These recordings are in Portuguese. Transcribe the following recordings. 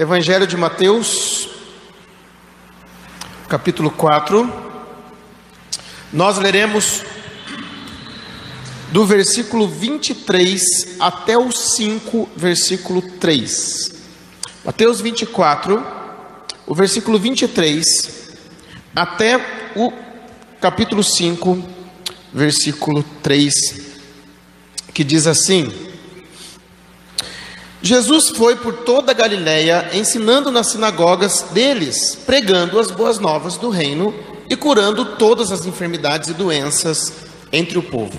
Evangelho de Mateus, capítulo 4. Nós leremos do versículo 23 até o 5, versículo 3. Mateus 24, o versículo 23 até o capítulo 5, versículo 3, que diz assim: Jesus foi por toda a Galiléia, ensinando nas sinagogas deles, pregando as boas novas do reino e curando todas as enfermidades e doenças entre o povo.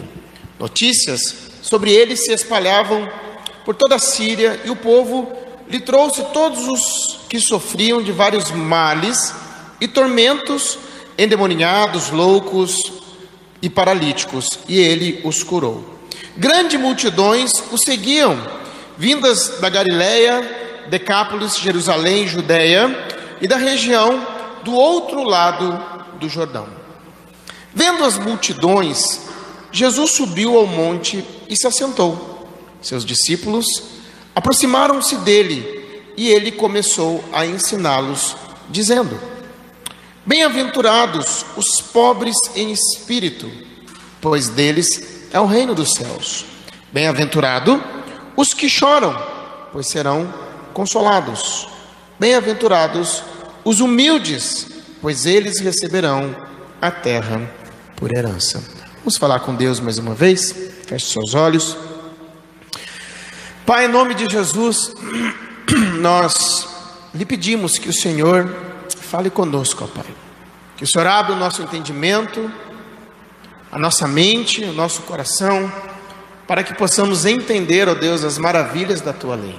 Notícias sobre ele se espalhavam por toda a Síria e o povo lhe trouxe todos os que sofriam de vários males e tormentos, endemoniados, loucos e paralíticos, e ele os curou. Grandes multidões o seguiam vindas da Galiléia, Decápolis, Jerusalém, Judéia e da região do outro lado do Jordão. Vendo as multidões, Jesus subiu ao monte e se assentou. Seus discípulos aproximaram-se dele e ele começou a ensiná-los, dizendo: Bem-aventurados os pobres em espírito, pois deles é o reino dos céus. Bem-aventurado os que choram, pois serão consolados. Bem-aventurados os humildes, pois eles receberão a terra por herança. Vamos falar com Deus mais uma vez? Feche seus olhos. Pai, em nome de Jesus, nós lhe pedimos que o Senhor fale conosco, ó Pai. Que o Senhor abra o nosso entendimento, a nossa mente, o nosso coração para que possamos entender, ó Deus, as maravilhas da tua lei.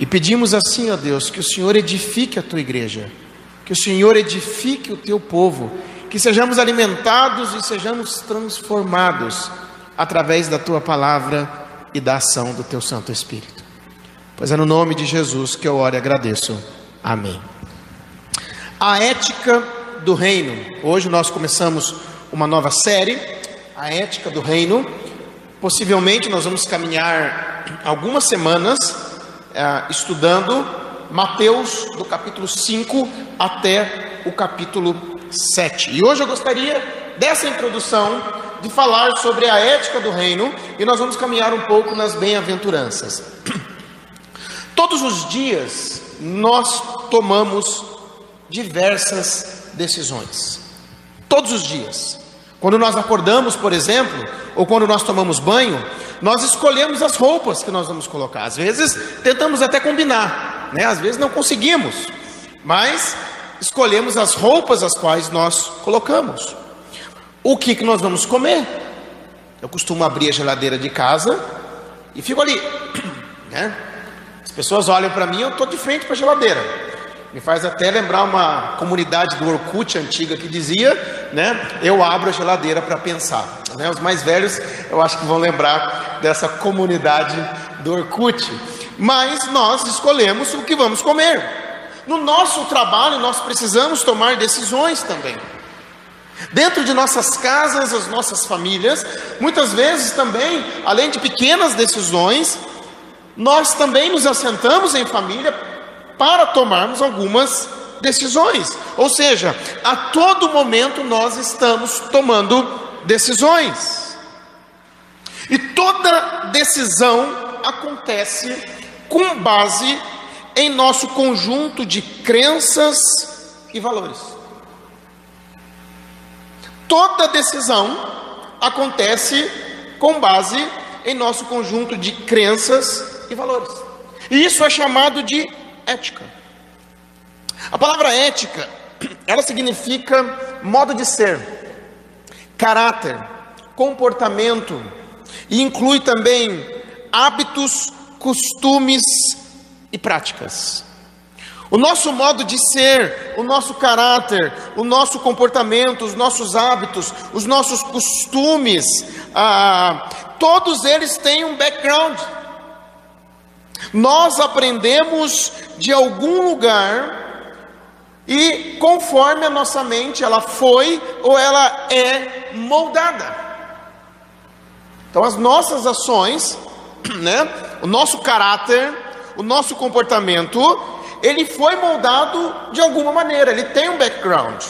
E pedimos assim, ó Deus, que o Senhor edifique a tua igreja, que o Senhor edifique o teu povo, que sejamos alimentados e sejamos transformados através da tua palavra e da ação do teu Santo Espírito. Pois é no nome de Jesus que eu oro e agradeço. Amém. A ética do reino. Hoje nós começamos uma nova série, a ética do reino. Possivelmente nós vamos caminhar algumas semanas é, estudando Mateus do capítulo 5 até o capítulo 7. E hoje eu gostaria dessa introdução de falar sobre a ética do reino e nós vamos caminhar um pouco nas bem-aventuranças. Todos os dias nós tomamos diversas decisões. Todos os dias. Quando nós acordamos, por exemplo, ou quando nós tomamos banho, nós escolhemos as roupas que nós vamos colocar. Às vezes tentamos até combinar, né? Às vezes não conseguimos, mas escolhemos as roupas as quais nós colocamos. O que que nós vamos comer? Eu costumo abrir a geladeira de casa e fico ali, né? As pessoas olham para mim, eu estou de frente para a geladeira. Me faz até lembrar uma comunidade do Orkut antiga que dizia, né? Eu abro a geladeira para pensar. Né? Os mais velhos, eu acho que vão lembrar dessa comunidade do Orkut. Mas nós escolhemos o que vamos comer. No nosso trabalho, nós precisamos tomar decisões também. Dentro de nossas casas, as nossas famílias, muitas vezes também, além de pequenas decisões, nós também nos assentamos em família para tomarmos algumas decisões. Ou seja, a todo momento nós estamos tomando decisões. E toda decisão acontece com base em nosso conjunto de crenças e valores. Toda decisão acontece com base em nosso conjunto de crenças e valores. E isso é chamado de ética. A palavra ética, ela significa modo de ser, caráter, comportamento e inclui também hábitos, costumes e práticas. O nosso modo de ser, o nosso caráter, o nosso comportamento, os nossos hábitos, os nossos costumes, ah, todos eles têm um background. Nós aprendemos de algum lugar e conforme a nossa mente ela foi ou ela é moldada. Então as nossas ações, né, o nosso caráter, o nosso comportamento, ele foi moldado de alguma maneira, ele tem um background.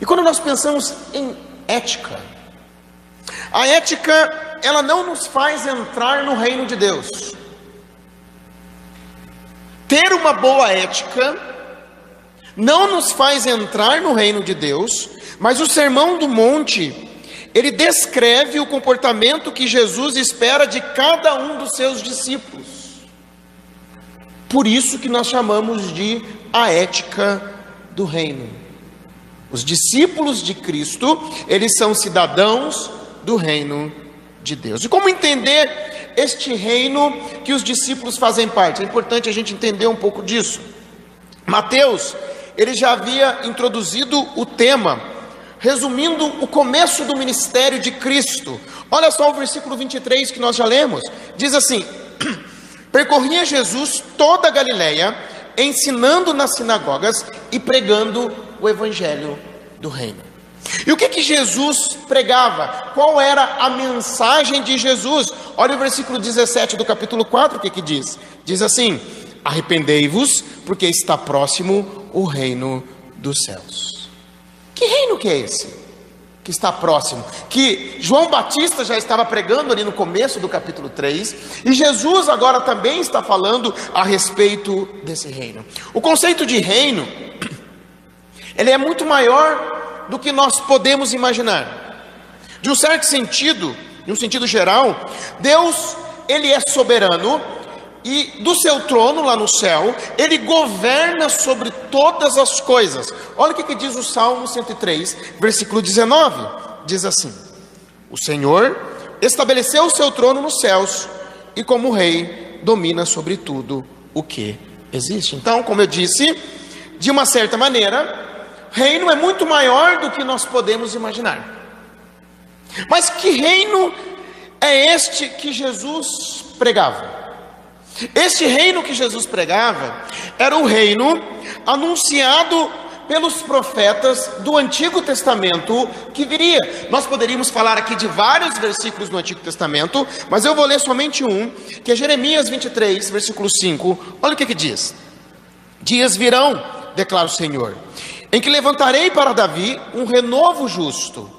E quando nós pensamos em ética, a ética, ela não nos faz entrar no reino de Deus. Ter uma boa ética não nos faz entrar no reino de Deus, mas o Sermão do Monte, ele descreve o comportamento que Jesus espera de cada um dos seus discípulos. Por isso que nós chamamos de a ética do reino. Os discípulos de Cristo, eles são cidadãos do reino de Deus. E como entender este reino que os discípulos fazem parte? É importante a gente entender um pouco disso. Mateus, ele já havia introduzido o tema, resumindo o começo do ministério de Cristo. Olha só o versículo 23 que nós já lemos. Diz assim: Percorria Jesus toda a Galileia, ensinando nas sinagogas e pregando o evangelho do reino. E o que que Jesus pregava? Qual era a mensagem de Jesus? Olha o versículo 17 do capítulo 4, o que que diz? Diz assim: Arrependei-vos, porque está próximo o reino dos céus. Que reino que é esse? Que está próximo, que João Batista já estava pregando ali no começo do capítulo 3, e Jesus agora também está falando a respeito desse reino. O conceito de reino, ele é muito maior do que nós podemos imaginar. De um certo sentido, em um sentido geral, Deus, ele é soberano, e do seu trono lá no céu, ele governa sobre todas as coisas. Olha o que, que diz o Salmo 103, versículo 19: diz assim: O Senhor estabeleceu o seu trono nos céus, e como rei, domina sobre tudo o que existe. Então, como eu disse, de uma certa maneira, reino é muito maior do que nós podemos imaginar. Mas que reino é este que Jesus pregava? Este reino que Jesus pregava era o reino anunciado pelos profetas do Antigo Testamento que viria. Nós poderíamos falar aqui de vários versículos do Antigo Testamento, mas eu vou ler somente um, que é Jeremias 23, versículo 5. Olha o que, que diz: Dias virão, declara o Senhor, em que levantarei para Davi um renovo justo,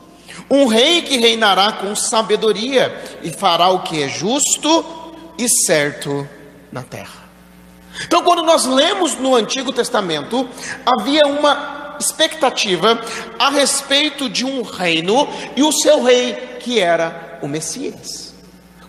um rei que reinará com sabedoria e fará o que é justo e certo na terra. Então, quando nós lemos no Antigo Testamento, havia uma expectativa a respeito de um reino e o seu rei, que era o Messias,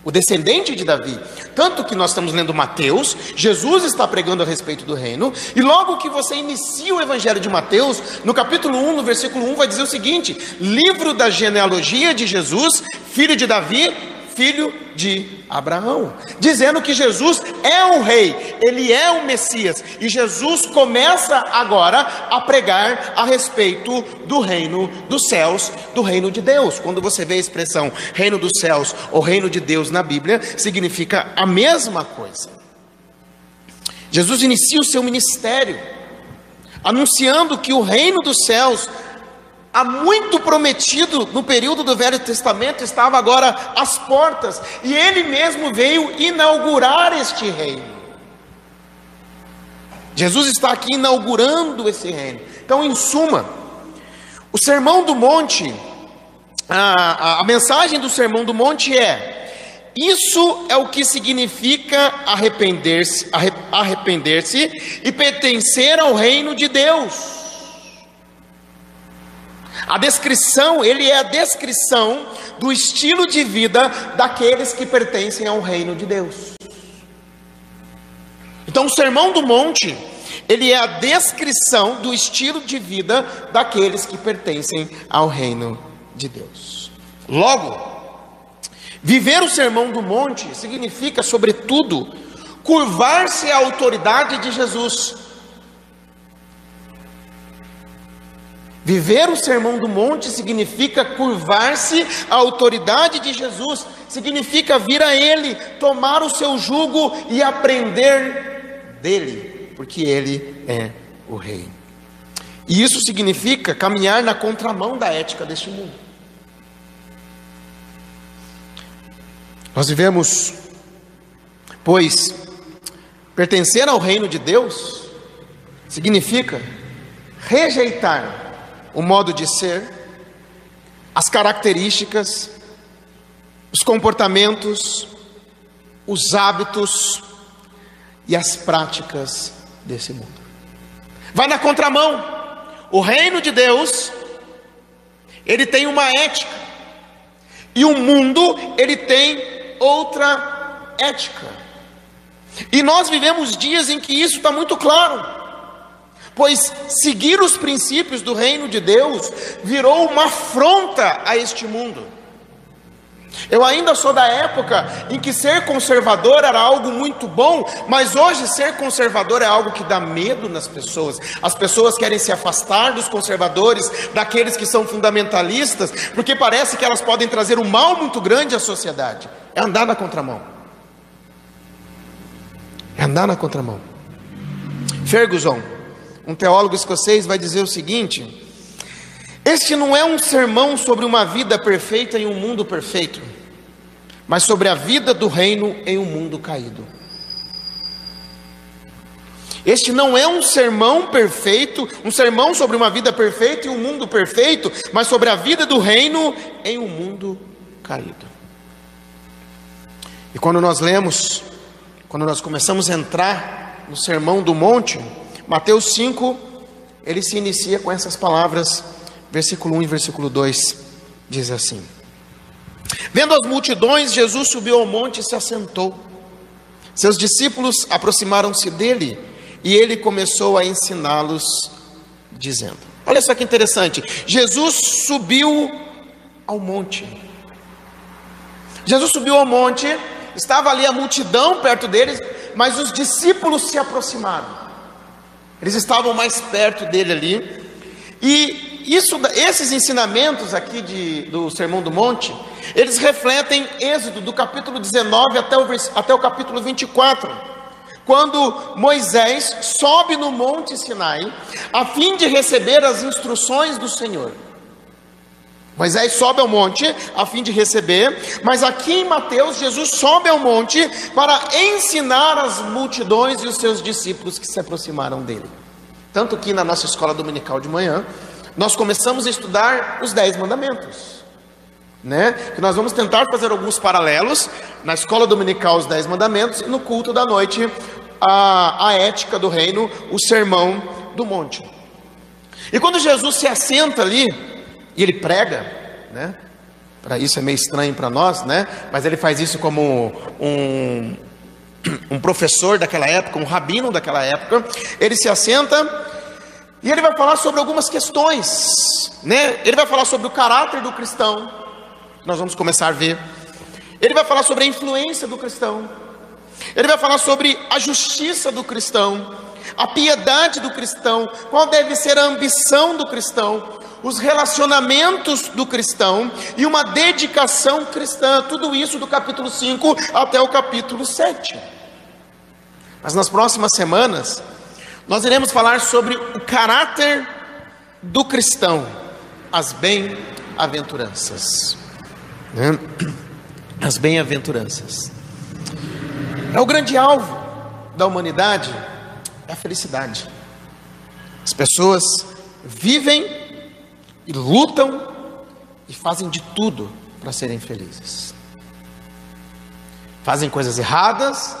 o descendente de Davi. Tanto que nós estamos lendo Mateus, Jesus está pregando a respeito do reino, e logo que você inicia o evangelho de Mateus, no capítulo 1, no versículo 1, vai dizer o seguinte: livro da genealogia de Jesus, filho de Davi, filho de Abraão, dizendo que Jesus é o rei, ele é o Messias, e Jesus começa agora a pregar a respeito do reino dos céus, do reino de Deus. Quando você vê a expressão reino dos céus ou reino de Deus na Bíblia, significa a mesma coisa. Jesus inicia o seu ministério anunciando que o reino dos céus há muito prometido no período do Velho Testamento, estava agora às portas, e ele mesmo veio inaugurar este reino. Jesus está aqui inaugurando esse reino. Então, em suma, o Sermão do Monte, a, a, a mensagem do Sermão do Monte é: isso é o que significa arrepender-se, arrepender-se e pertencer ao reino de Deus. A descrição, ele é a descrição do estilo de vida daqueles que pertencem ao reino de Deus. Então, o Sermão do Monte, ele é a descrição do estilo de vida daqueles que pertencem ao reino de Deus. Logo, viver o Sermão do Monte significa, sobretudo, curvar-se à autoridade de Jesus Viver o sermão do monte significa curvar-se à autoridade de Jesus, significa vir a Ele, tomar o seu jugo e aprender dele, porque Ele é o Rei. E isso significa caminhar na contramão da ética deste mundo. Nós vivemos, pois, Pertencer ao reino de Deus significa rejeitar o modo de ser, as características, os comportamentos, os hábitos e as práticas desse mundo. Vai na contramão. O reino de Deus, ele tem uma ética. E o mundo, ele tem outra ética. E nós vivemos dias em que isso está muito claro. Pois seguir os princípios do reino de Deus virou uma afronta a este mundo. Eu ainda sou da época em que ser conservador era algo muito bom, mas hoje ser conservador é algo que dá medo nas pessoas. As pessoas querem se afastar dos conservadores, daqueles que são fundamentalistas, porque parece que elas podem trazer um mal muito grande à sociedade. É andar na contramão. É andar na contramão. Ferguson, um teólogo escocês, vai dizer o seguinte: este não é um sermão sobre uma vida perfeita em um mundo perfeito, mas sobre a vida do reino em um mundo caído. Este não é um sermão perfeito, um sermão sobre uma vida perfeita e um mundo perfeito, mas sobre a vida do reino em um mundo caído. E quando nós lemos, quando nós começamos a entrar no Sermão do Monte, Mateus 5, ele se inicia com essas palavras versículo 1 e versículo 2 diz assim: Vendo as multidões, Jesus subiu ao monte e se assentou. Seus discípulos aproximaram-se dele e ele começou a ensiná-los, dizendo: Olha só que interessante, Jesus subiu ao monte. Jesus subiu ao monte, estava ali a multidão perto deles, mas os discípulos se aproximaram. Eles estavam mais perto dele ali, e isso, esses ensinamentos aqui de, do Sermão do Monte, eles refletem Êxodo do capítulo 19 até o, até o capítulo 24, quando Moisés sobe no Monte Sinai a fim de receber as instruções do Senhor. Moisés sobe ao monte a fim de receber, mas aqui em Mateus, Jesus sobe ao monte para ensinar as multidões e os seus discípulos que se aproximaram dele. Tanto que na nossa escola dominical de manhã, nós começamos a estudar os Dez Mandamentos. Né? Que nós vamos tentar fazer alguns paralelos na escola dominical, os Dez Mandamentos, e no culto da noite, a, a ética do reino, o sermão do monte. E quando Jesus se assenta ali, e ele prega, né? Para isso é meio estranho para nós, né? Mas ele faz isso como um, um professor daquela época, um rabino daquela época. Ele se assenta e ele vai falar sobre algumas questões, né? Ele vai falar sobre o caráter do cristão, nós vamos começar a ver. Ele vai falar sobre a influência do cristão. Ele vai falar sobre a justiça do cristão, a piedade do cristão, qual deve ser a ambição do cristão, os relacionamentos do cristão e uma dedicação cristã, tudo isso do capítulo 5 até o capítulo 7. Mas nas próximas semanas, nós iremos falar sobre o caráter do cristão, as bem-aventuranças. Né? As bem-aventuranças. É o grande alvo da humanidade, é a felicidade. As pessoas vivem e lutam e fazem de tudo para serem felizes. Fazem coisas erradas,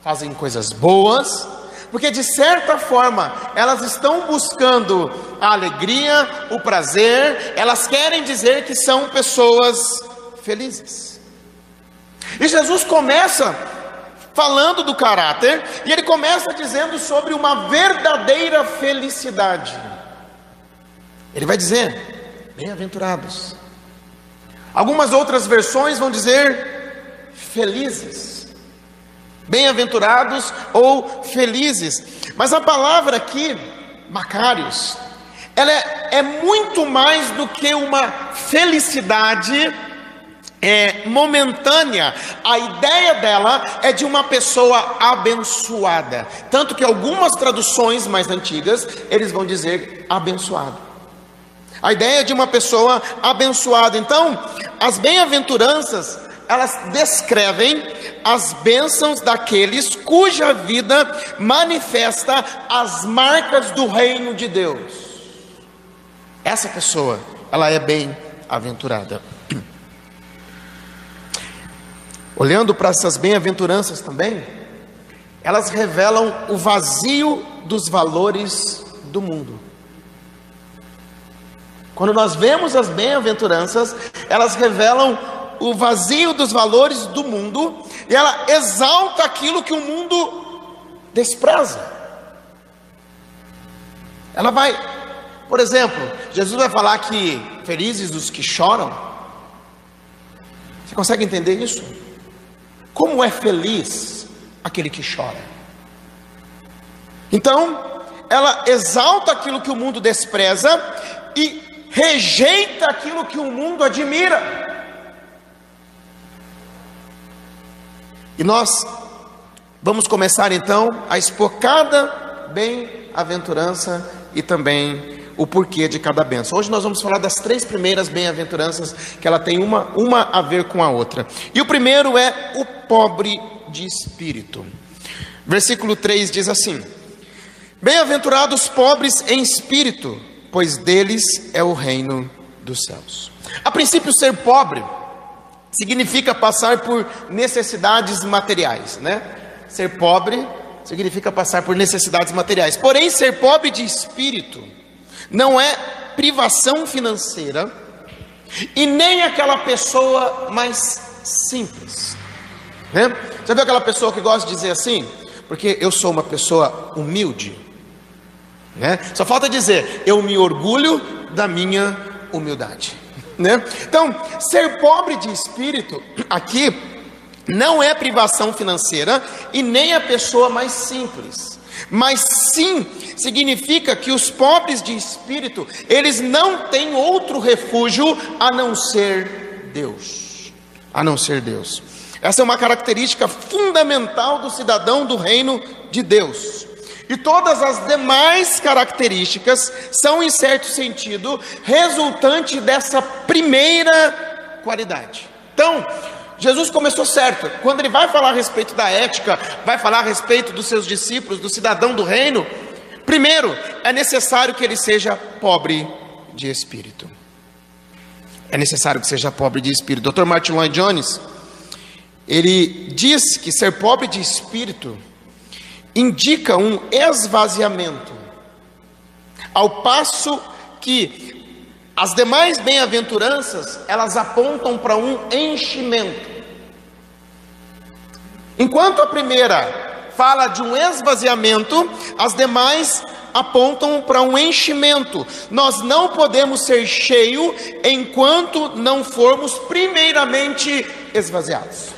fazem coisas boas, porque de certa forma elas estão buscando a alegria, o prazer, elas querem dizer que são pessoas felizes. E Jesus começa falando do caráter, e ele começa dizendo sobre uma verdadeira felicidade. Ele vai dizer: bem-aventurados. Algumas outras versões vão dizer felizes bem-aventurados ou felizes. Mas a palavra aqui, Macários, ela é, é muito mais do que uma felicidade é, momentânea. A ideia dela é de uma pessoa abençoada. Tanto que algumas traduções mais antigas, eles vão dizer abençoado. A ideia de uma pessoa abençoada. Então, as bem-aventuranças, elas descrevem as bênçãos daqueles cuja vida manifesta as marcas do reino de Deus. Essa pessoa, ela é bem-aventurada. Olhando para essas bem-aventuranças também, elas revelam o vazio dos valores do mundo. Quando nós vemos as bem-aventuranças, elas revelam o vazio dos valores do mundo e ela exalta aquilo que o mundo despreza. Ela vai, por exemplo, Jesus vai falar que felizes os que choram. Você consegue entender isso? Como é feliz aquele que chora? Então, ela exalta aquilo que o mundo despreza e rejeita aquilo que o mundo admira. E nós vamos começar então a expor cada bem-aventurança e também o porquê de cada benção. Hoje nós vamos falar das três primeiras bem-aventuranças, que ela tem uma, uma a ver com a outra. E o primeiro é o pobre de espírito. Versículo 3 diz assim: Bem-aventurados pobres em espírito, pois deles é o reino dos céus. A princípio, ser pobre significa passar por necessidades materiais, né? Ser pobre significa passar por necessidades materiais. Porém, ser pobre de espírito não é privação financeira e nem aquela pessoa mais simples. Né? Já viu aquela pessoa que gosta de dizer assim? Porque eu sou uma pessoa humilde. Né? Só falta dizer, eu me orgulho da minha humildade. Né? Então, ser pobre de espírito aqui não é privação financeira e nem a pessoa mais simples, mas sim significa que os pobres de espírito, eles não têm outro refúgio a não ser Deus, a não ser Deus. Essa é uma característica fundamental do cidadão do reino de Deus. E todas as demais características são, em certo sentido, resultante dessa primeira qualidade. Então, Jesus começou certo. Quando ele vai falar a respeito da ética, vai falar a respeito dos seus discípulos, do cidadão do reino, primeiro, é necessário que ele seja pobre de espírito. É necessário que seja pobre de espírito. Dr. Martin Lloyd Jones, ele diz que ser pobre de espírito indica um esvaziamento, ao passo que as demais bem-aventuranças, elas apontam para um enchimento. Enquanto a primeira fala de um esvaziamento, as demais apontam para um enchimento. Nós não podemos ser cheio enquanto não formos primeiramente esvaziados.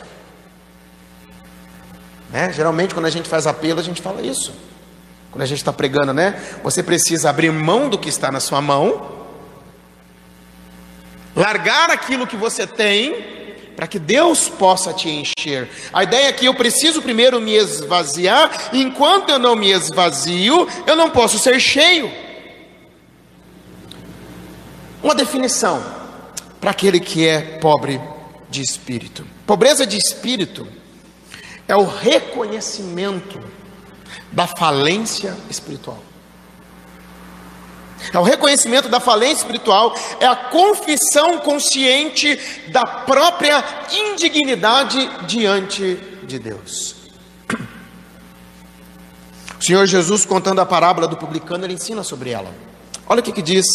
Né? Geralmente, quando a gente faz apelo, a gente fala isso. Quando a gente está pregando, né? Você precisa abrir mão do que está na sua mão, largar aquilo que você tem, para que Deus possa te encher. A ideia é que eu preciso primeiro me esvaziar, e enquanto eu não me esvazio, eu não posso ser cheio. Uma definição para aquele que é pobre de espírito: pobreza de espírito é o reconhecimento da falência espiritual. É o reconhecimento da falência espiritual, é a confissão consciente da própria indignidade diante de Deus. O Senhor Jesus, contando a parábola do publicano, ele ensina sobre ela. Olha o que, que diz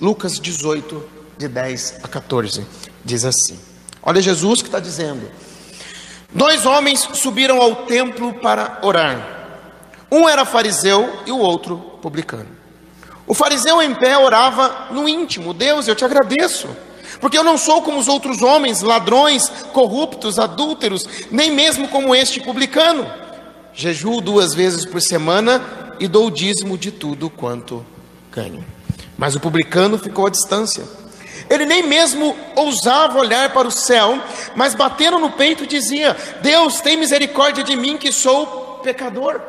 Lucas 18, de 10 a 14. Diz assim: Olha Jesus que está dizendo: Dois homens subiram ao templo para orar. Um era fariseu e o outro publicano. O fariseu em pé orava no íntimo: Deus, eu te agradeço, porque eu não sou como os outros homens, ladrões, corruptos, adúlteros, nem mesmo como este publicano. Jejuo duas vezes por semana e dou o dízimo de tudo quanto ganho. Mas o publicano ficou à distância ele nem mesmo ousava olhar para o céu, mas batendo no peito dizia: Deus, tem misericórdia de mim que sou pecador.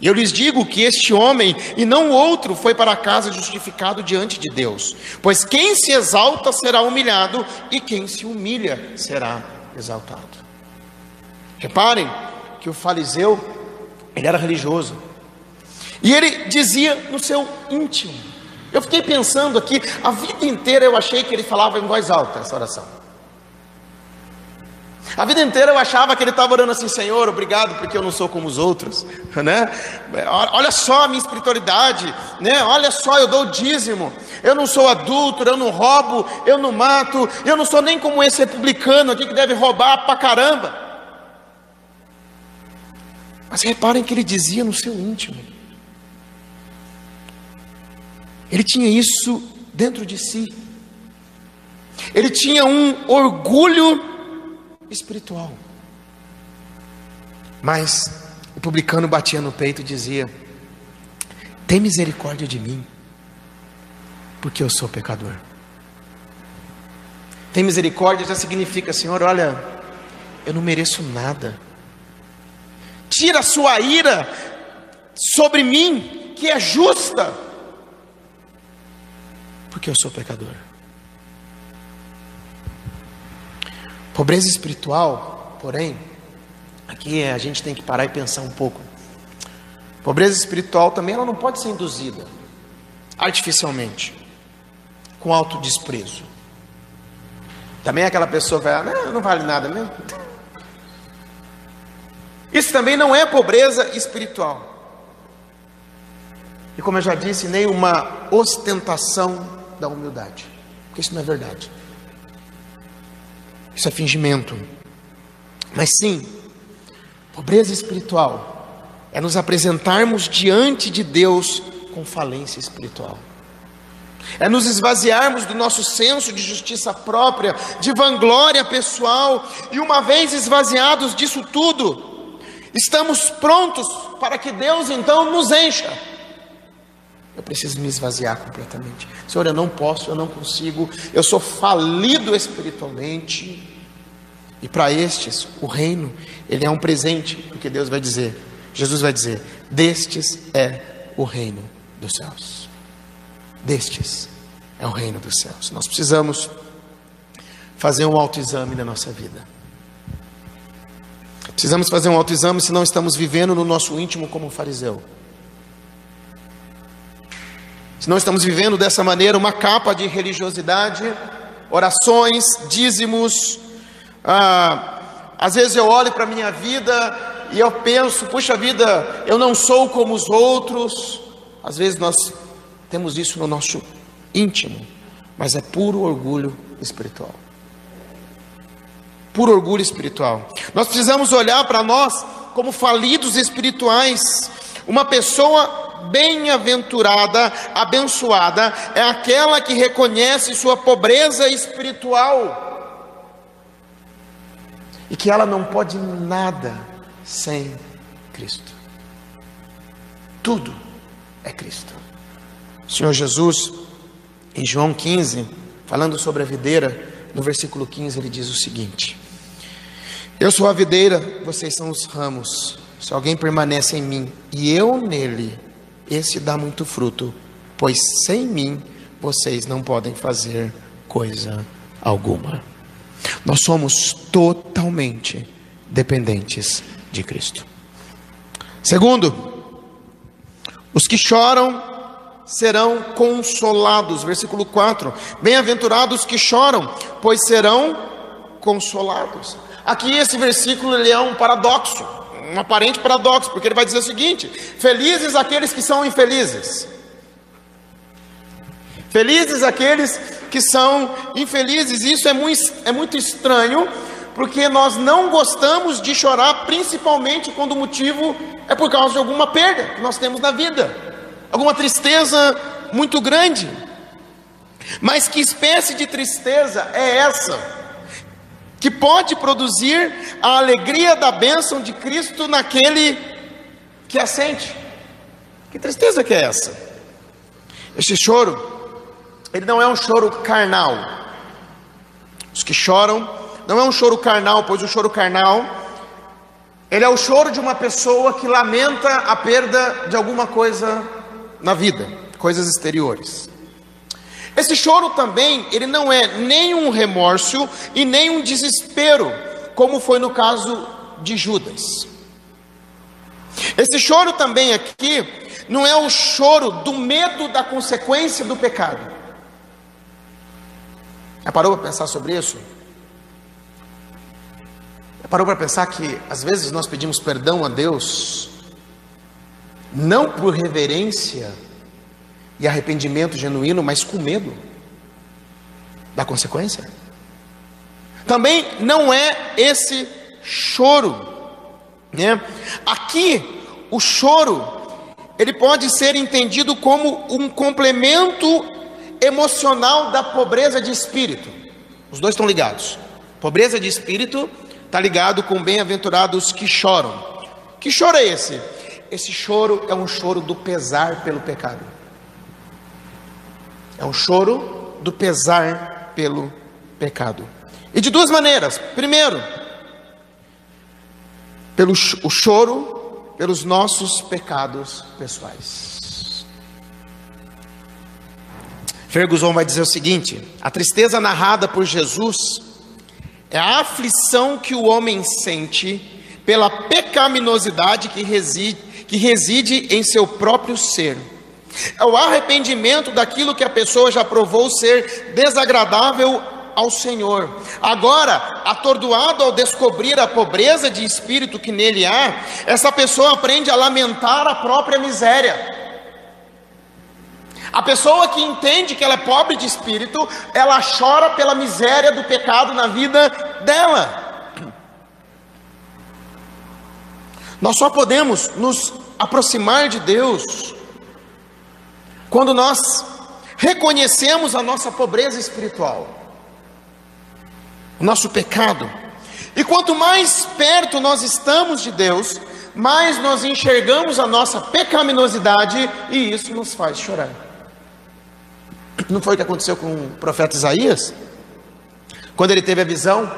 E eu lhes digo que este homem e não outro foi para casa justificado diante de Deus, pois quem se exalta será humilhado e quem se humilha será exaltado. Reparem que o fariseu, ele era religioso. E ele dizia no seu íntimo. Eu fiquei pensando aqui, a vida inteira eu achei que ele falava em voz alta essa oração. A vida inteira eu achava que ele estava orando assim, Senhor, obrigado porque eu não sou como os outros, né? Olha só a minha espiritualidade, né? Olha só, eu dou o dízimo, eu não sou adulto, eu não roubo, eu não mato, eu não sou nem como esse republicano aqui que deve roubar pra caramba. Mas reparem que ele dizia no seu íntimo. Ele tinha isso dentro de si. Ele tinha um orgulho espiritual. Mas o publicano batia no peito e dizia: Tem misericórdia de mim, porque eu sou pecador. Tem misericórdia já significa, Senhor, olha, eu não mereço nada. Tira a sua ira sobre mim, que é justa, porque eu sou pecador. Pobreza espiritual, porém, aqui a gente tem que parar e pensar um pouco. Pobreza espiritual também ela não pode ser induzida artificialmente, com alto desprezo. Também aquela pessoa vai, ah, não, não vale nada mesmo. Isso também não é pobreza espiritual. E como eu já disse, nem uma ostentação da humildade, porque isso não é verdade. Isso é fingimento. Mas sim, pobreza espiritual é nos apresentarmos diante de Deus com falência espiritual. É nos esvaziarmos do nosso senso de justiça própria, de vanglória pessoal, e uma vez esvaziados disso tudo, estamos prontos para que Deus então nos encha. Eu preciso me esvaziar completamente. Senhor, eu não posso, eu não consigo, eu sou falido espiritualmente. E para estes, o reino, ele é um presente, porque Deus vai dizer, Jesus vai dizer: destes é o reino dos céus. Destes é o reino dos céus. Nós precisamos fazer um autoexame da nossa vida. Precisamos fazer um autoexame se não estamos vivendo no nosso íntimo como fariseu. Se não estamos vivendo dessa maneira uma capa de religiosidade, orações, dízimos, ah, às vezes eu olho para a minha vida e eu penso, puxa vida, eu não sou como os outros. Às vezes nós temos isso no nosso íntimo, mas é puro orgulho espiritual. Puro orgulho espiritual. Nós precisamos olhar para nós como falidos espirituais. Uma pessoa bem-aventurada, abençoada, é aquela que reconhece sua pobreza espiritual e que ela não pode nada sem Cristo. Tudo é Cristo. O Senhor Jesus, em João 15, falando sobre a videira, no versículo 15, ele diz o seguinte: Eu sou a videira, vocês são os ramos. Se alguém permanece em mim e eu nele, esse dá muito fruto, pois sem mim vocês não podem fazer coisa alguma. Nós somos totalmente dependentes de Cristo. Segundo, os que choram serão consolados. Versículo 4: Bem-aventurados que choram, pois serão consolados. Aqui esse versículo ele é um paradoxo um aparente paradoxo, porque ele vai dizer o seguinte: felizes aqueles que são infelizes. Felizes aqueles que são infelizes. Isso é muito, é muito estranho, porque nós não gostamos de chorar, principalmente quando o motivo é por causa de alguma perda que nós temos na vida, alguma tristeza muito grande. Mas que espécie de tristeza é essa? Que pode produzir a alegria da bênção de Cristo naquele que a sente. Que tristeza que é essa? Este choro, ele não é um choro carnal. Os que choram, não é um choro carnal, pois o choro carnal, ele é o choro de uma pessoa que lamenta a perda de alguma coisa na vida, coisas exteriores. Esse choro também, ele não é nem um remorso e nem um desespero, como foi no caso de Judas. Esse choro também aqui não é o choro do medo da consequência do pecado. Já parou para pensar sobre isso? Já parou para pensar que às vezes nós pedimos perdão a Deus, não por reverência e arrependimento genuíno, mas com medo da consequência? Também não é esse choro, né? Aqui o choro ele pode ser entendido como um complemento emocional da pobreza de espírito. Os dois estão ligados. Pobreza de espírito está ligado com bem-aventurados que choram. Que choro é esse? Esse choro é um choro do pesar pelo pecado. É um choro do pesar pelo pecado. E de duas maneiras. Primeiro, pelo o choro pelos nossos pecados pessoais. Ferguson vai dizer o seguinte: a tristeza narrada por Jesus é a aflição que o homem sente pela pecaminosidade que reside, que reside em seu próprio ser. É o arrependimento daquilo que a pessoa já provou ser desagradável ao Senhor. Agora, atordoado ao descobrir a pobreza de espírito que nele há, essa pessoa aprende a lamentar a própria miséria. A pessoa que entende que ela é pobre de espírito, ela chora pela miséria do pecado na vida dela. Nós só podemos nos aproximar de Deus quando nós reconhecemos a nossa pobreza espiritual o nosso pecado. E quanto mais perto nós estamos de Deus, mais nós enxergamos a nossa pecaminosidade e isso nos faz chorar. Não foi o que aconteceu com o profeta Isaías? Quando ele teve a visão,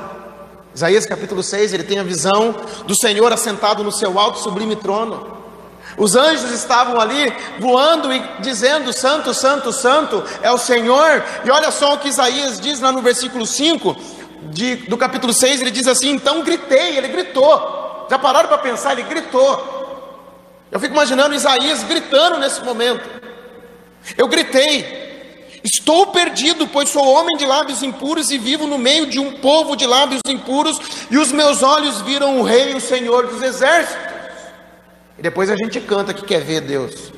Isaías capítulo 6, ele tem a visão do Senhor assentado no seu alto sublime trono. Os anjos estavam ali voando e dizendo: Santo, Santo, Santo é o Senhor. E olha só o que Isaías diz lá no versículo 5: de, do capítulo 6, ele diz assim: Então gritei, ele gritou. Já pararam para pensar? Ele gritou. Eu fico imaginando Isaías gritando nesse momento. Eu gritei: Estou perdido, pois sou homem de lábios impuros e vivo no meio de um povo de lábios impuros, e os meus olhos viram o Rei, o Senhor dos exércitos. Depois a gente canta que quer ver Deus.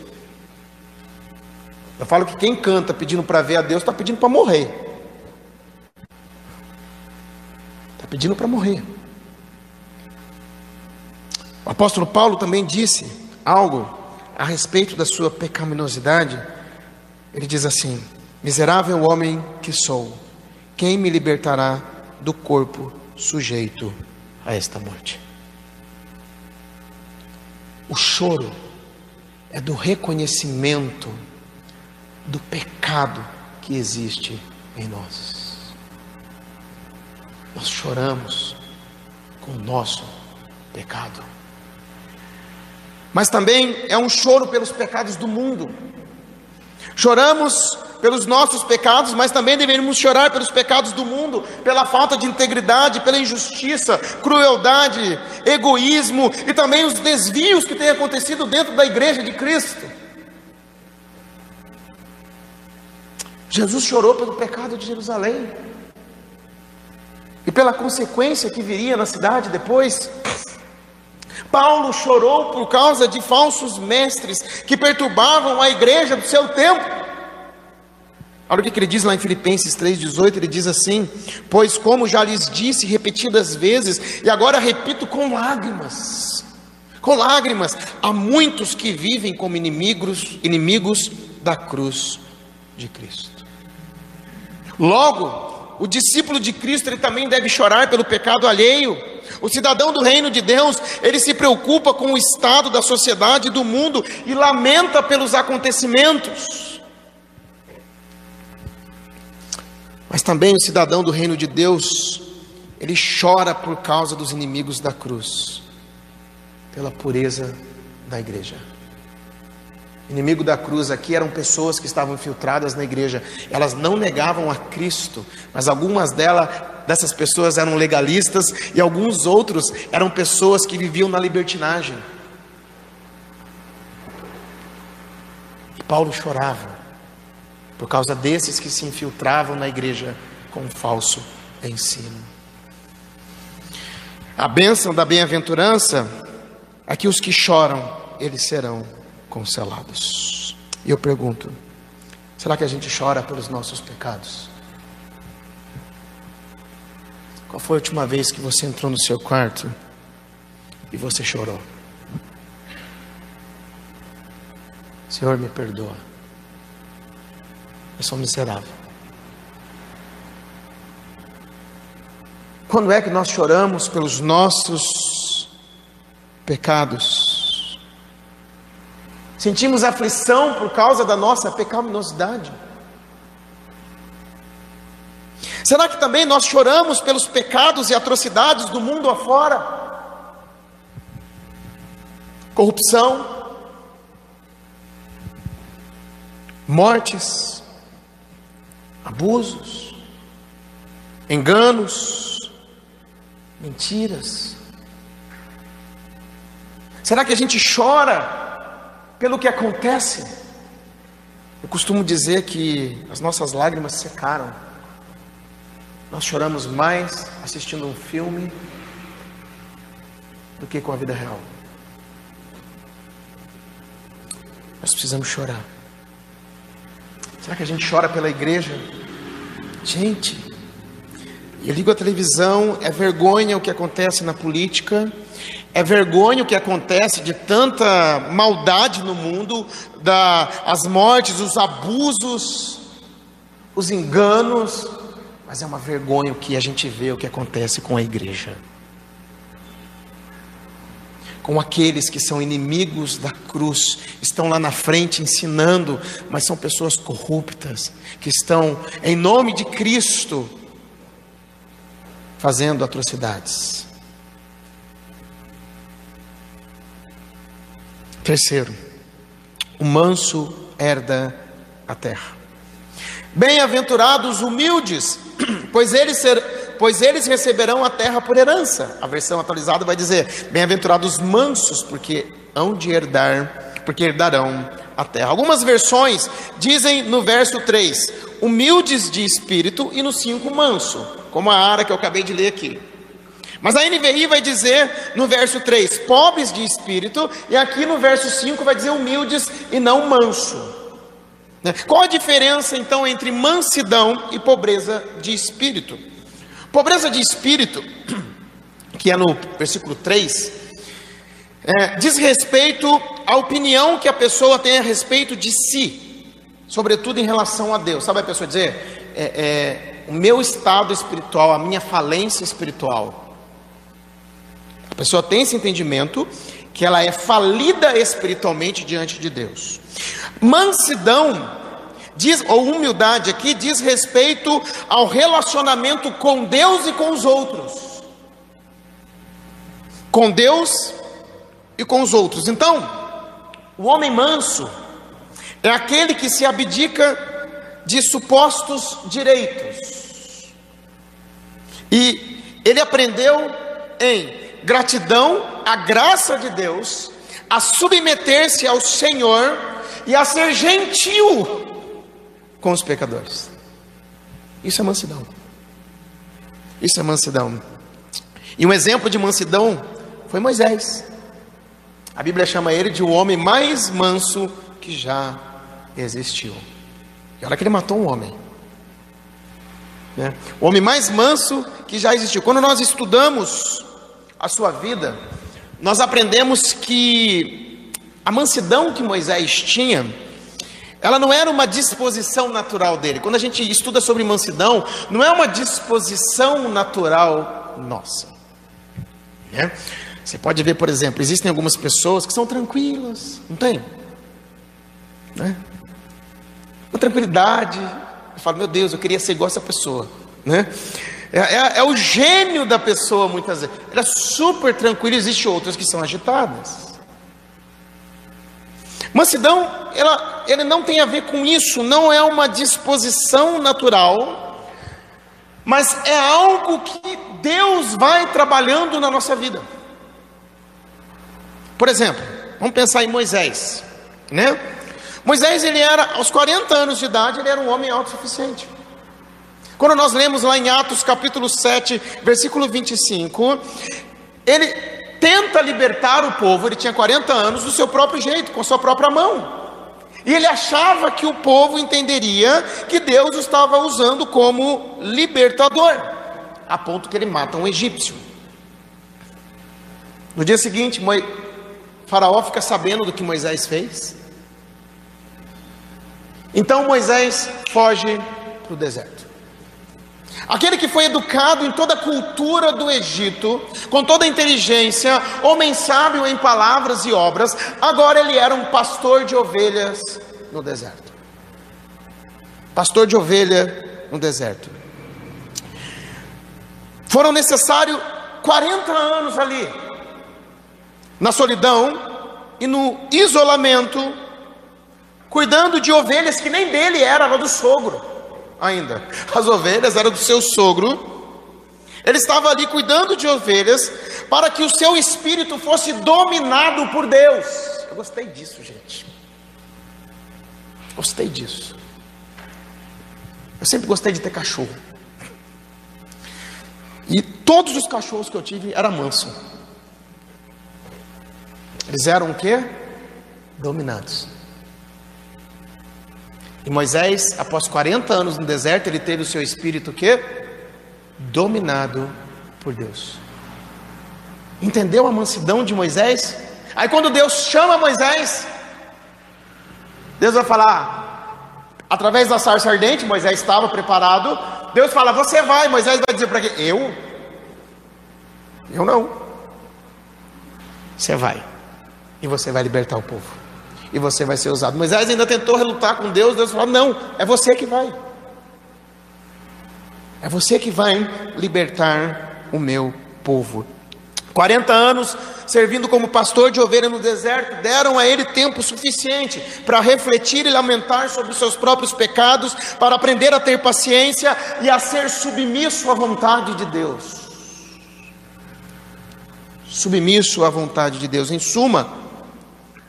Eu falo que quem canta pedindo para ver a Deus está pedindo para morrer. Está pedindo para morrer. O apóstolo Paulo também disse algo a respeito da sua pecaminosidade. Ele diz assim: Miserável homem que sou, quem me libertará do corpo sujeito a esta morte? O choro é do reconhecimento do pecado que existe em nós nós choramos com o nosso pecado. Mas também é um choro pelos pecados do mundo. Choramos pelos nossos pecados, mas também deveríamos chorar pelos pecados do mundo, pela falta de integridade, pela injustiça, crueldade, egoísmo e também os desvios que têm acontecido dentro da igreja de Cristo. Jesus chorou pelo pecado de Jerusalém e pela consequência que viria na cidade depois. Paulo chorou por causa de falsos mestres que perturbavam a igreja do seu tempo. Olha o que ele diz lá em Filipenses 3,18: ele diz assim: Pois, como já lhes disse repetidas vezes, e agora repito com lágrimas, com lágrimas, há muitos que vivem como inimigos, inimigos da cruz de Cristo. Logo, o discípulo de Cristo ele também deve chorar pelo pecado alheio. O cidadão do reino de Deus, ele se preocupa com o estado da sociedade, do mundo e lamenta pelos acontecimentos. Mas também o cidadão do reino de Deus, ele chora por causa dos inimigos da cruz, pela pureza da igreja. Inimigo da cruz aqui eram pessoas que estavam infiltradas na igreja. Elas não negavam a Cristo, mas algumas delas dessas pessoas eram legalistas e alguns outros eram pessoas que viviam na libertinagem. E Paulo chorava por causa desses que se infiltravam na igreja com falso ensino. A bênção da bem-aventurança é que os que choram, eles serão consolados. E eu pergunto: será que a gente chora pelos nossos pecados? Qual foi a última vez que você entrou no seu quarto e você chorou? Senhor, me perdoa. Eu sou miserável. Quando é que nós choramos pelos nossos pecados? Sentimos aflição por causa da nossa pecaminosidade? Será que também nós choramos pelos pecados e atrocidades do mundo afora? Corrupção, mortes, abusos, enganos, mentiras. Será que a gente chora pelo que acontece? Eu costumo dizer que as nossas lágrimas secaram nós choramos mais assistindo um filme do que com a vida real. Nós precisamos chorar. Será que a gente chora pela igreja? Gente, eu ligo a televisão, é vergonha o que acontece na política, é vergonha o que acontece de tanta maldade no mundo, da, as mortes, os abusos, os enganos, mas é uma vergonha o que a gente vê, o que acontece com a igreja. Com aqueles que são inimigos da cruz, estão lá na frente ensinando, mas são pessoas corruptas, que estão, em nome de Cristo, fazendo atrocidades. Terceiro, o manso herda a terra. Bem-aventurados humildes, pois eles, ser, pois eles receberão a terra por herança. A versão atualizada vai dizer: Bem-aventurados mansos, porque hão de herdar, porque herdarão a terra. Algumas versões dizem no verso 3: humildes de espírito, e no 5, manso, como a ara que eu acabei de ler aqui. Mas a NVI vai dizer no verso 3, pobres de espírito, e aqui no verso 5 vai dizer humildes e não manso. Né? Qual a diferença então entre mansidão e pobreza de espírito? Pobreza de espírito, que é no versículo 3, é, diz respeito à opinião que a pessoa tem a respeito de si, sobretudo em relação a Deus. Sabe a pessoa dizer? É, é, o meu estado espiritual, a minha falência espiritual. A pessoa tem esse entendimento que ela é falida espiritualmente diante de Deus. Mansidão diz, ou humildade aqui diz respeito ao relacionamento com Deus e com os outros. Com Deus e com os outros. Então, o homem manso é aquele que se abdica de supostos direitos. E ele aprendeu em gratidão à graça de Deus, a submeter-se ao Senhor e a ser gentil com os pecadores. Isso é mansidão. Isso é mansidão. E um exemplo de mansidão foi Moisés. A Bíblia chama ele de o homem mais manso que já existiu. E olha que ele matou um homem. Né? O homem mais manso que já existiu. Quando nós estudamos a sua vida, nós aprendemos que a mansidão que Moisés tinha, ela não era uma disposição natural dele. Quando a gente estuda sobre mansidão, não é uma disposição natural nossa. Né? Você pode ver, por exemplo, existem algumas pessoas que são tranquilas, não tem? Né? Uma tranquilidade. Eu falo, meu Deus, eu queria ser igual essa pessoa. Né? É, é, é, o gênio da pessoa, muitas vezes. Ela é super tranquila, existem outras que são agitadas. Mansidão, ela, ela não tem a ver com isso, não é uma disposição natural, mas é algo que Deus vai trabalhando na nossa vida. Por exemplo, vamos pensar em Moisés, né? Moisés, ele era, aos 40 anos de idade, ele era um homem autossuficiente. Quando nós lemos lá em Atos capítulo 7, versículo 25, ele tenta libertar o povo, ele tinha 40 anos, do seu próprio jeito, com a sua própria mão. E ele achava que o povo entenderia que Deus estava usando como libertador, a ponto que ele mata um egípcio. No dia seguinte, Faraó fica sabendo do que Moisés fez. Então Moisés foge para o deserto. Aquele que foi educado em toda a cultura do Egito, com toda a inteligência, homem sábio em palavras e obras, agora ele era um pastor de ovelhas no deserto. Pastor de ovelha no deserto. Foram necessários 40 anos ali, na solidão e no isolamento, cuidando de ovelhas que nem dele era, era do sogro ainda. As ovelhas eram do seu sogro. Ele estava ali cuidando de ovelhas para que o seu espírito fosse dominado por Deus. Eu gostei disso, gente. Gostei disso. Eu sempre gostei de ter cachorro. E todos os cachorros que eu tive eram manso. Eles eram o quê? Dominados. E Moisés, após 40 anos no deserto, ele teve o seu espírito que dominado por Deus. Entendeu a mansidão de Moisés? Aí quando Deus chama Moisés, Deus vai falar, através da sarça ardente, Moisés estava preparado. Deus fala: Você vai. Moisés vai dizer para quê? Eu? Eu não. Você vai. E você vai libertar o povo e você vai ser usado. Moisés ainda tentou relutar com Deus, Deus falou: Não, é você que vai. É você que vai libertar o meu povo. 40 anos servindo como pastor de ovelha no deserto, deram a ele tempo suficiente para refletir e lamentar sobre os seus próprios pecados, para aprender a ter paciência e a ser submisso à vontade de Deus. Submisso à vontade de Deus. Em suma,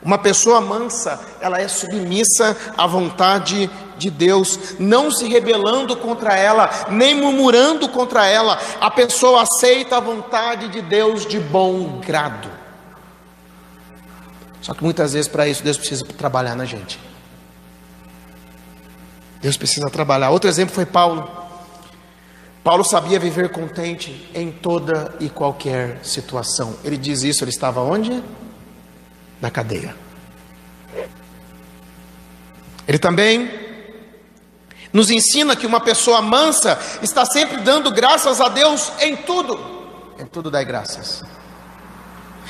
uma pessoa mansa, ela é submissa à vontade de Deus, não se rebelando contra ela, nem murmurando contra ela. A pessoa aceita a vontade de Deus de bom grado. Só que muitas vezes para isso Deus precisa trabalhar na gente. Deus precisa trabalhar. Outro exemplo foi Paulo. Paulo sabia viver contente em toda e qualquer situação. Ele diz isso, ele estava onde? Na cadeia. Ele também nos ensina que uma pessoa mansa está sempre dando graças a Deus em tudo. Em tudo dá graças.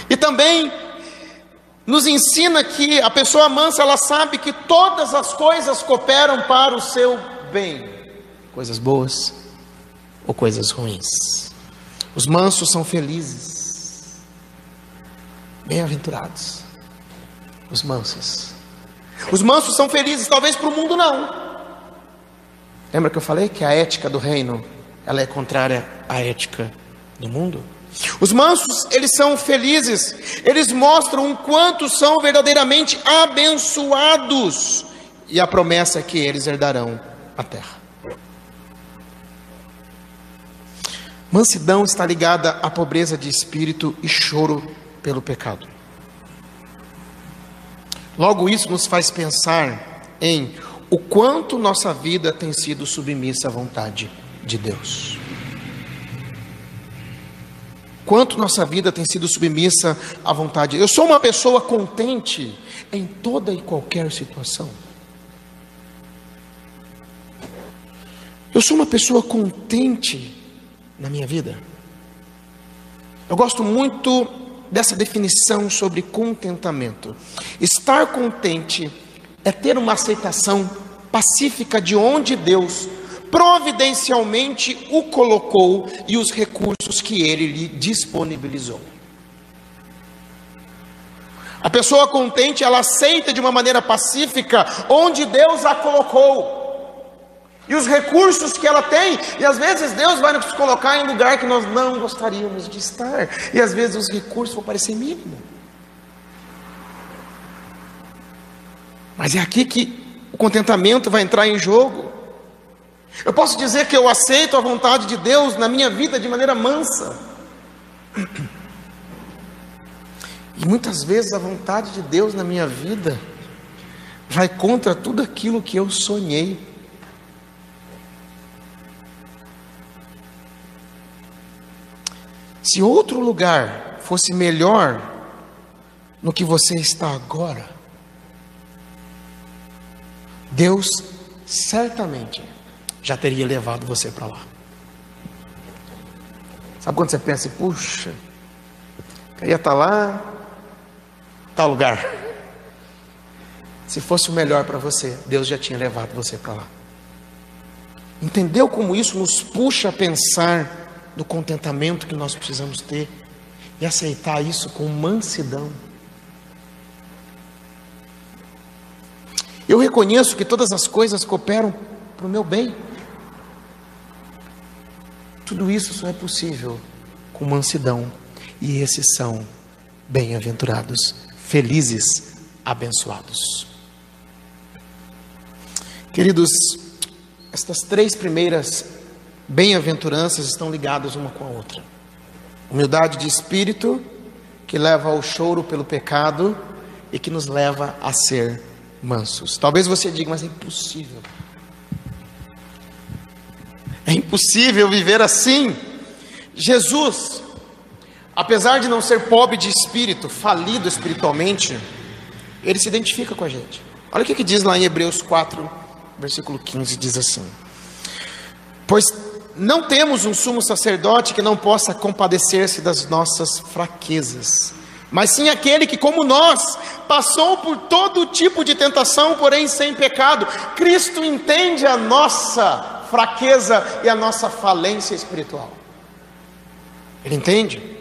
E também nos ensina que a pessoa mansa ela sabe que todas as coisas cooperam para o seu bem, coisas boas ou coisas ruins. Os mansos são felizes, bem-aventurados os mansos. Os mansos são felizes, talvez para o mundo não. Lembra que eu falei que a ética do reino ela é contrária à ética do mundo? Os mansos, eles são felizes, eles mostram o quanto são verdadeiramente abençoados, e a promessa é que eles herdarão a terra. Mansidão está ligada à pobreza de espírito e choro pelo pecado. Logo, isso nos faz pensar em o quanto nossa vida tem sido submissa à vontade de Deus. Quanto nossa vida tem sido submissa à vontade. Eu sou uma pessoa contente em toda e qualquer situação. Eu sou uma pessoa contente na minha vida. Eu gosto muito dessa definição sobre contentamento. Estar contente é ter uma aceitação pacífica de onde Deus providencialmente o colocou e os recursos que ele lhe disponibilizou. A pessoa contente, ela aceita de uma maneira pacífica onde Deus a colocou. E os recursos que ela tem, e às vezes Deus vai nos colocar em lugar que nós não gostaríamos de estar, e às vezes os recursos vão parecer mínimos. Mas é aqui que o contentamento vai entrar em jogo. Eu posso dizer que eu aceito a vontade de Deus na minha vida de maneira mansa. E muitas vezes a vontade de Deus na minha vida vai contra tudo aquilo que eu sonhei. Se outro lugar fosse melhor no que você está agora, Deus certamente já teria levado você para lá. Sabe quando você pensa, puxa, queria estar lá, tal lugar. Se fosse o melhor para você, Deus já tinha levado você para lá. Entendeu como isso nos puxa a pensar do contentamento que nós precisamos ter e aceitar isso com mansidão. Eu reconheço que todas as coisas cooperam para o meu bem. Tudo isso só é possível com mansidão, e esses são bem-aventurados, felizes, abençoados. Queridos, estas três primeiras bem-aventuranças estão ligadas uma com a outra. Humildade de espírito, que leva ao choro pelo pecado e que nos leva a ser mansos. Talvez você diga, mas é impossível. É impossível viver assim. Jesus, apesar de não ser pobre de espírito, falido espiritualmente, ele se identifica com a gente. Olha o que, diz lá em Hebreus 4, versículo 15: diz assim: Pois não temos um sumo sacerdote que não possa compadecer-se das nossas fraquezas, mas sim aquele que, como nós, passou por todo tipo de tentação, porém sem pecado. Cristo entende a nossa fraqueza e a nossa falência espiritual. Ele entende?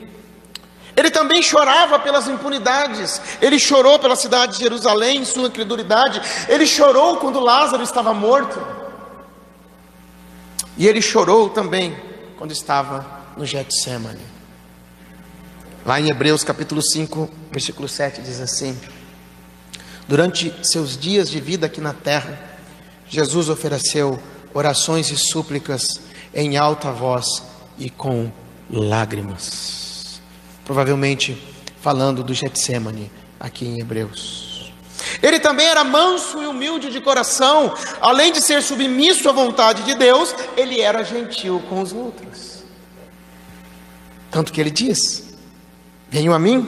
Ele também chorava pelas impunidades, ele chorou pela cidade de Jerusalém, sua incredulidade, ele chorou quando Lázaro estava morto. E ele chorou também quando estava no Getsemane. Lá em Hebreus capítulo 5, versículo 7 diz assim: Durante seus dias de vida aqui na terra, Jesus ofereceu orações e súplicas em alta voz e com lágrimas. Provavelmente falando do Getsemane aqui em Hebreus. Ele também era manso e humilde de coração, além de ser submisso à vontade de Deus, ele era gentil com os outros. Tanto que ele diz: Venham a mim,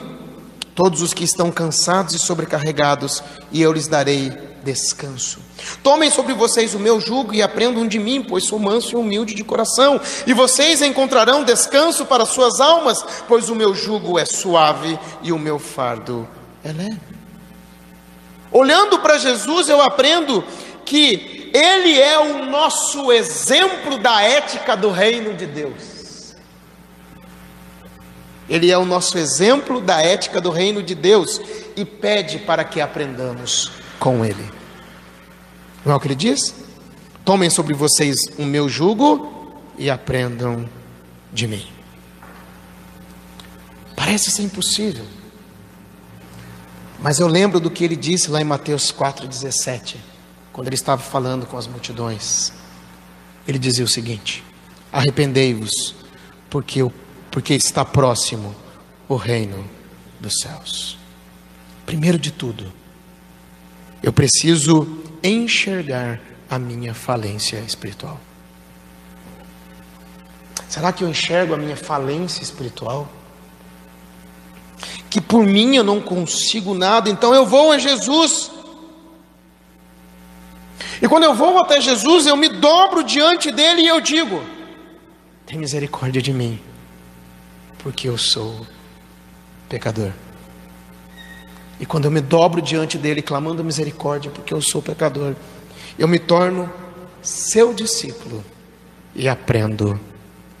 todos os que estão cansados e sobrecarregados, e eu lhes darei descanso. Tomem sobre vocês o meu jugo e aprendam de mim, pois sou manso e humilde de coração, e vocês encontrarão descanso para suas almas, pois o meu jugo é suave e o meu fardo é leve. Olhando para Jesus, eu aprendo que Ele é o nosso exemplo da ética do reino de Deus. Ele é o nosso exemplo da ética do reino de Deus e pede para que aprendamos com Ele. Não é o que ele diz? Tomem sobre vocês o meu jugo e aprendam de mim. Parece ser impossível. Mas eu lembro do que ele disse lá em Mateus 4,17, quando ele estava falando com as multidões. Ele dizia o seguinte: Arrependei-vos, porque, porque está próximo o reino dos céus. Primeiro de tudo, eu preciso enxergar a minha falência espiritual. Será que eu enxergo a minha falência espiritual? Que por mim eu não consigo nada, então eu vou a Jesus. E quando eu vou até Jesus, eu me dobro diante dele e eu digo: tem misericórdia de mim, porque eu sou pecador. E quando eu me dobro diante dele, clamando misericórdia, porque eu sou pecador, eu me torno seu discípulo e aprendo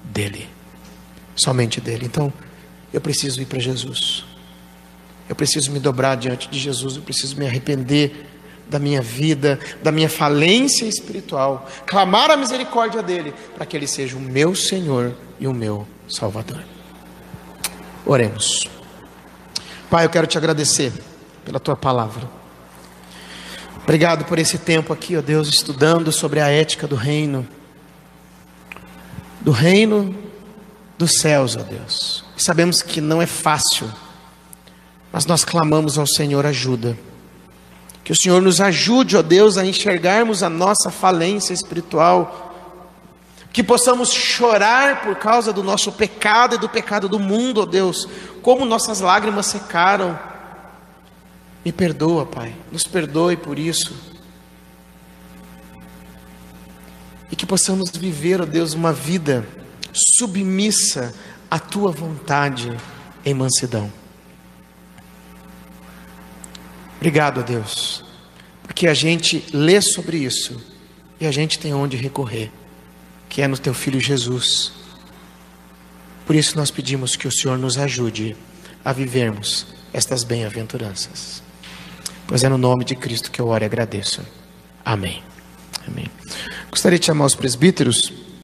dele, somente dele. Então, eu preciso ir para Jesus. Eu preciso me dobrar diante de Jesus, eu preciso me arrepender da minha vida, da minha falência espiritual, clamar a misericórdia dele, para que ele seja o meu Senhor e o meu Salvador. Oremos. Pai, eu quero te agradecer pela tua palavra. Obrigado por esse tempo aqui, ó Deus, estudando sobre a ética do reino, do reino dos céus, ó Deus. Sabemos que não é fácil, mas nós clamamos ao Senhor ajuda. Que o Senhor nos ajude, ó Deus, a enxergarmos a nossa falência espiritual, que possamos chorar por causa do nosso pecado e do pecado do mundo, ó Deus, como nossas lágrimas secaram. Me perdoa, Pai, nos perdoe por isso. E que possamos viver, ó Deus, uma vida submissa à tua vontade em mansidão. Obrigado a Deus, porque a gente lê sobre isso e a gente tem onde recorrer, que é no teu filho Jesus. Por isso nós pedimos que o Senhor nos ajude a vivermos estas bem-aventuranças. Pois é no nome de Cristo que eu oro e agradeço. Amém. Amém. Gostaria de chamar os presbíteros